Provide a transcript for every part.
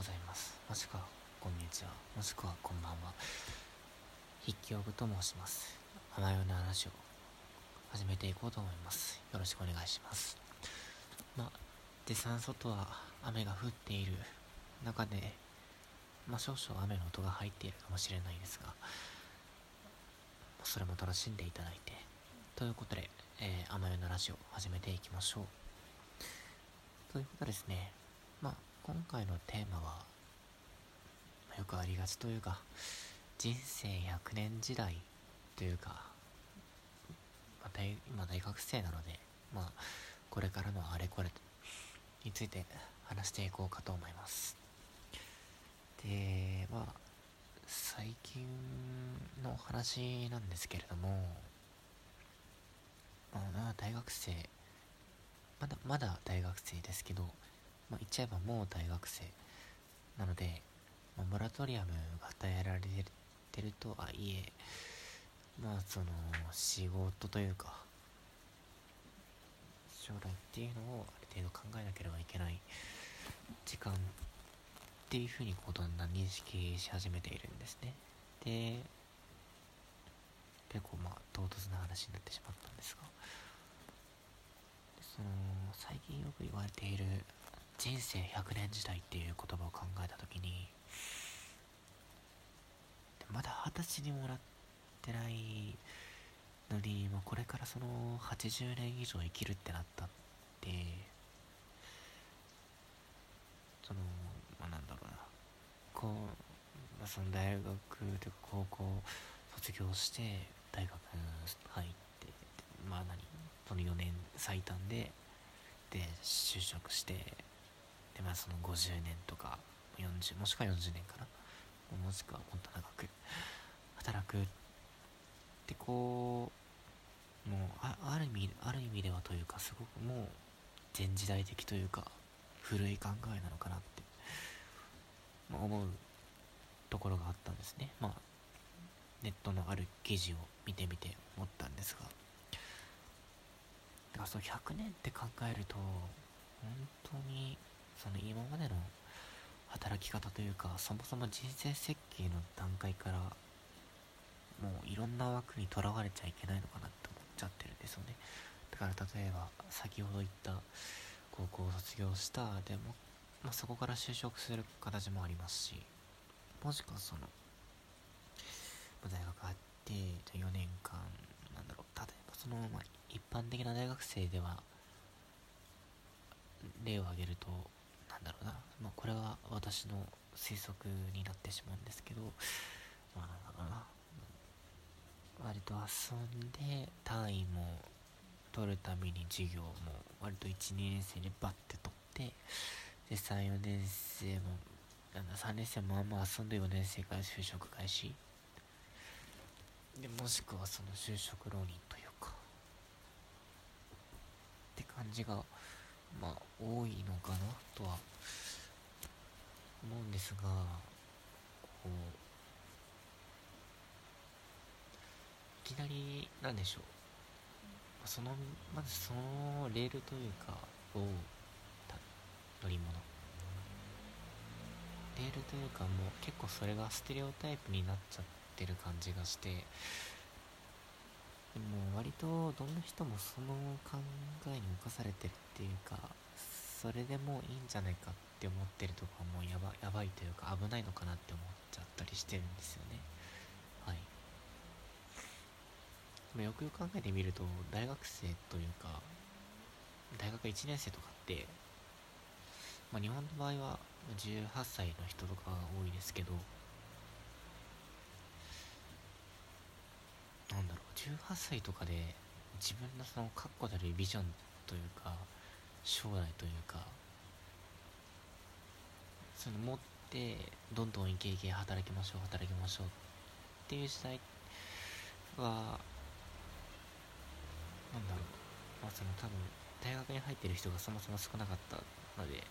ございます。もしくはこんにちは。もしくはこんばんは。筆記用具と申します。甘ような話を始めていこうと思います。よろしくお願いします。まあで産外は雨が降っている中でまあ少々雨の音が入っているかもしれないですがそれも楽しんでいただいてということで、えー、甘ような話を始めていきましょう。ということですね今回のテーマは、よくありがちというか人生100年時代というか、まあ、大今大学生なのでまあこれからのあれこれについて話していこうかと思います。でまあ最近の話なんですけれどもまあ大学生まだまだ大学生ですけどまあ、言っちゃえばもう大学生なので、まあ、モラトリアムが与えられてるとはいえまあその仕事というか将来っていうのをある程度考えなければいけない時間っていうふうにこうだんだん認識し始めているんですね。で結構まあ唐突な話になってしまったんですがその最近よく言われている人生100年時代っていう言葉を考えた時にまだ二十歳にもらってないのにもうこれからその80年以上生きるってなったってそのまあなんだろうな。こう、まあ、その大学というか高校卒業して大学入ってまあ何その4年最短でで就職してでまあその50年とか40もしくは40年かな。もしくはもっと長く。働くってこうもうあある意味ある意味ではというかすごくもう前時代的というか古い考えなのかなって、まあ、思うところがあったんですね。まあネットのある記事を見てみて思ったんですが。だからその100年って考えると本当にその今までの働き方というかそもそも人生設計の段階からもういろんな枠にとらわれちゃいけないのかなって思っちゃってるんですよね。だから例えば先ほど言った高校を卒業したでも、まあ、そこから就職する形もありますしもしくはその、大学あって4年間なんだろう例えばその、まあ、一般的な大学生では例を挙げるとなんだろうな、まあ、これは私の推測になってしまうんですけど、まあ、なんだろうな、割と遊んで単位も取るために授業も割と1、2年生でバッて取って、で、3、4年生も、なんだ、3年生もあんま遊んで4年生から就職開始。で、もしくはその就職浪人というか、って感じが、まあ多いのかなとは思うんですがこういきなりなんでしょう。そのまずそのレールというかを乗り物。レールというかもう結構それがステレオタイプになっちゃってる感じがして割とどんな人もその考えに侵されてるっていうかそれでもういいんじゃないかって思ってるとこはもうやばやばいというか危ないのかなって思っちゃったりしてるんですよね。はい。でもよくよく考えてみると大学生というか大学1年生とかってまあ日本の場合は18歳の人とかが多いですけどなんだろう。18歳とかで自分のその確固たるビジョンというか将来というかその持ってどんどんイケイケ働きましょう働きましょうっていう時代はなんだろうまあその多分大学に入ってる人がそもそも少なかったので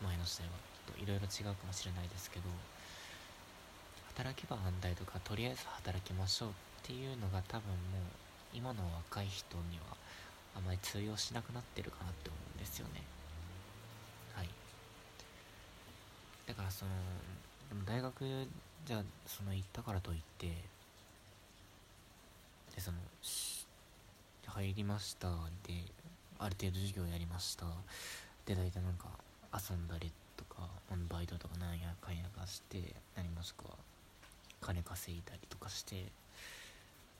前の時代はちょっといろいろ違うかもしれないですけど働けば安泰とかとりあえず働きましょうっていうのが多分もう今の若い人にはあまり通用しなくなってるかなって思うんですよね。はい。だからそのでも大学じゃその行ったからといってでその入りましたである程度授業やりました。で大体なんか遊んだりとかバイトとかなんやかんやかして何もしくは金稼いだりとかして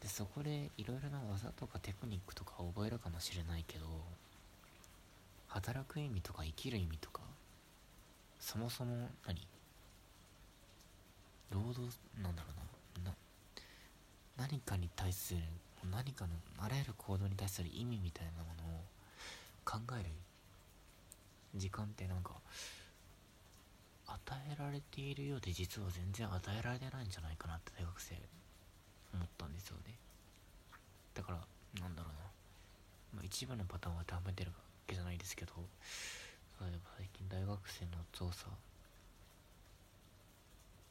でそこでいろいろな技とかテクニックとか覚えるかもしれないけど働く意味とか生きる意味とかそもそも何？労働なんだろうな何かに対する何かのあらゆる行動に対する意味みたいなものを考える時間ってなんか与えられているようで実は全然与えられてないんじゃないかなって大学生思ったんですよね。だからなんだろうな、まあ、一部のパターンを当てはめてるわけじゃないですけど例えば最近大学生の調査。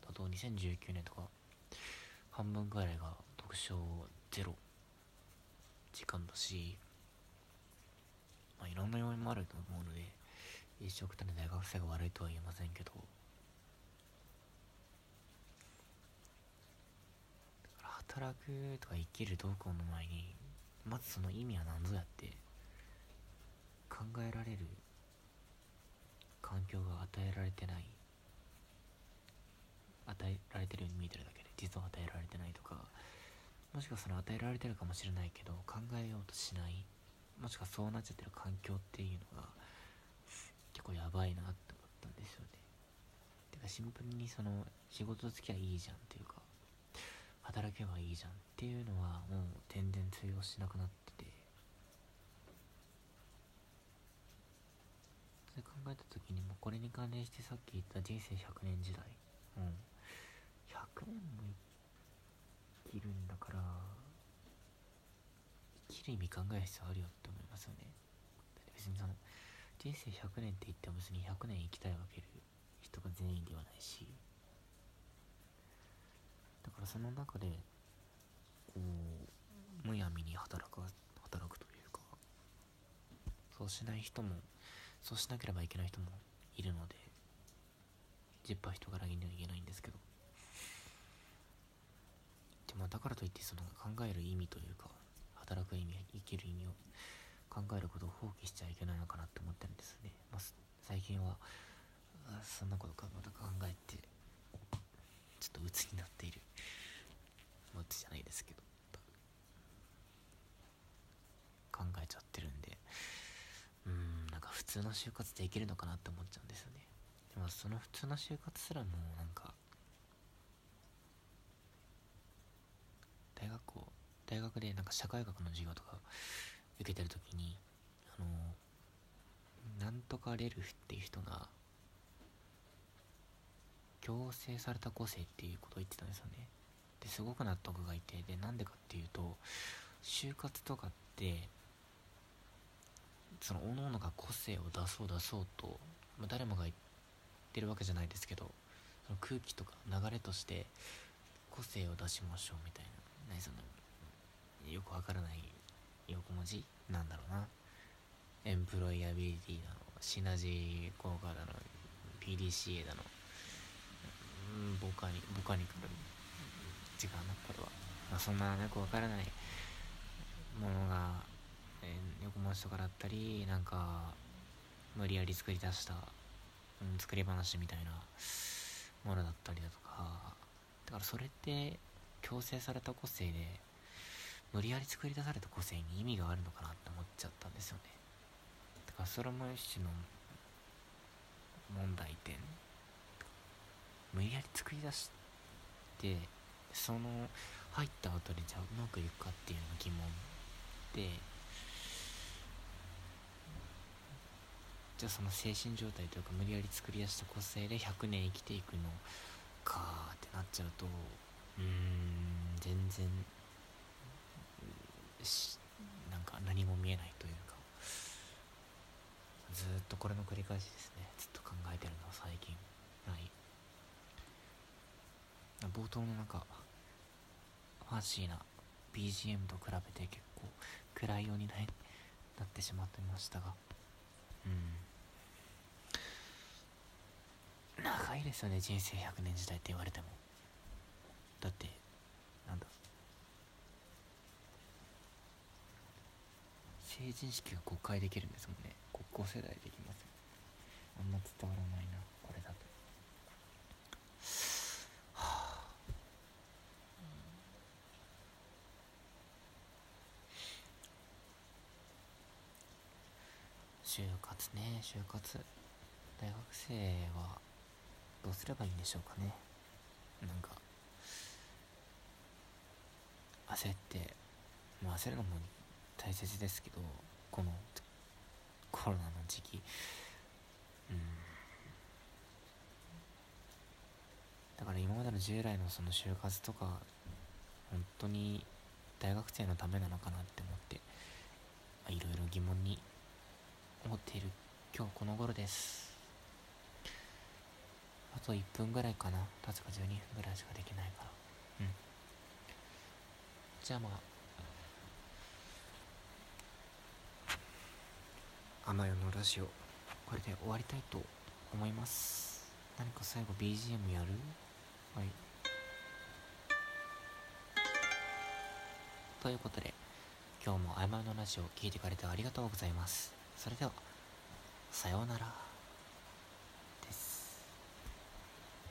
だと2019年とか半分ぐらいが読書ゼロ。時間だしまあいろんな要因もあると思うので一緒くたに大学生が悪いとは言えませんけど。働くとか生きるどうこうの前にまずその意味は何ぞやって考えられる環境が与えられてない与えられてるように見えてるだけで実は与えられてないとかもしくはその与えられてるかもしれないけど考えようとしないもしくはそうなっちゃってる環境っていうのが結構やばいなって思ったんですよね。てかシンプルにその仕事つきゃいいじゃんっていうか働けばいいじゃんっていうのはもう全然通用しなくなってて。それ考えた時にもうこれに関連してさっき言った人生100年時代。うん。100年も生きるんだから生きる意味考える必要あるよって思いますよね。別にその人生100年って言っても別に100年生きたいわける人が全員ではないし。だからその中でこうむやみに働く働くというかそうしない人もそうしなければいけない人もいるのでジッパー人柄には言えないんですけど。でもだからといってその考える意味というか働く意味生きる意味を考えることを放棄しちゃいけないのかなって思ってるんですね、まあ、最近はそんなことかまた考えてちょっと鬱になっている。鬱じゃないですけど。考えちゃってるんで。うんなんか普通の就活できるのかなって思っちゃうんですよね。でもその普通の就活すらもなんか大学校大学でなんか社会学の授業とか受けてる時にあのなんとかレルフっていう人が強制された個性っていうことを言ってたんですよね。ですごく納得がいてでなんでかっていうと就活とかってその各々が個性を出そう出そうと、まあ、誰もが言ってるわけじゃないですけどその空気とか流れとして個性を出しましょうみたいな何そのよくわからない横文字なんだろうな。エンプロイアビリティだのシナジー効果だの PDCA だの。ボカニボカニカル。違うなこれは、まあ、そんなよくわからないものが、えー、横文字とかだったりなんか無理やり作り出した、うん、作り話みたいなものだったりだとか。だからそれって強制された個性で無理やり作り出された個性に意味があるのかなって思っちゃったんですよね。だからそれも一種の問題点。無理やり作り出してその入った後でじゃあうまくいくかっていうの疑問でじゃあその精神状態というか無理やり作り出した個性で100年生きていくのかってなっちゃうとうーん全然なんか何も見えないというかずっとこれの繰り返しですね。ずっと考えてるのは最近はい。冒頭のなんかファンシーな BGM と比べて結構暗いようになってしまってましたが。うん。長いですよね人生100年時代って言われても。だってなんだ。成人式が5回できるんですもんね。5世代できますあんま伝わらないなこれだと。就活ね就活。大学生はどうすればいいんでしょうかね。なんか焦って。まあ焦るのも大切ですけどこのコロナの時期。うん。だから今までの従来のその就活とか本当に大学生のためなのかなって思っていろいろ疑問に思っている今日この頃です。あと1分ぐらいかな。経つか12分ぐらいしかできないから。うん。じゃあまあ。甘代のラジオこれで終わりたいと思います。何か最後 BGM やる？はい。ということで今日もあまのラジオを聴いてくれてありがとうございます。それではさようなら。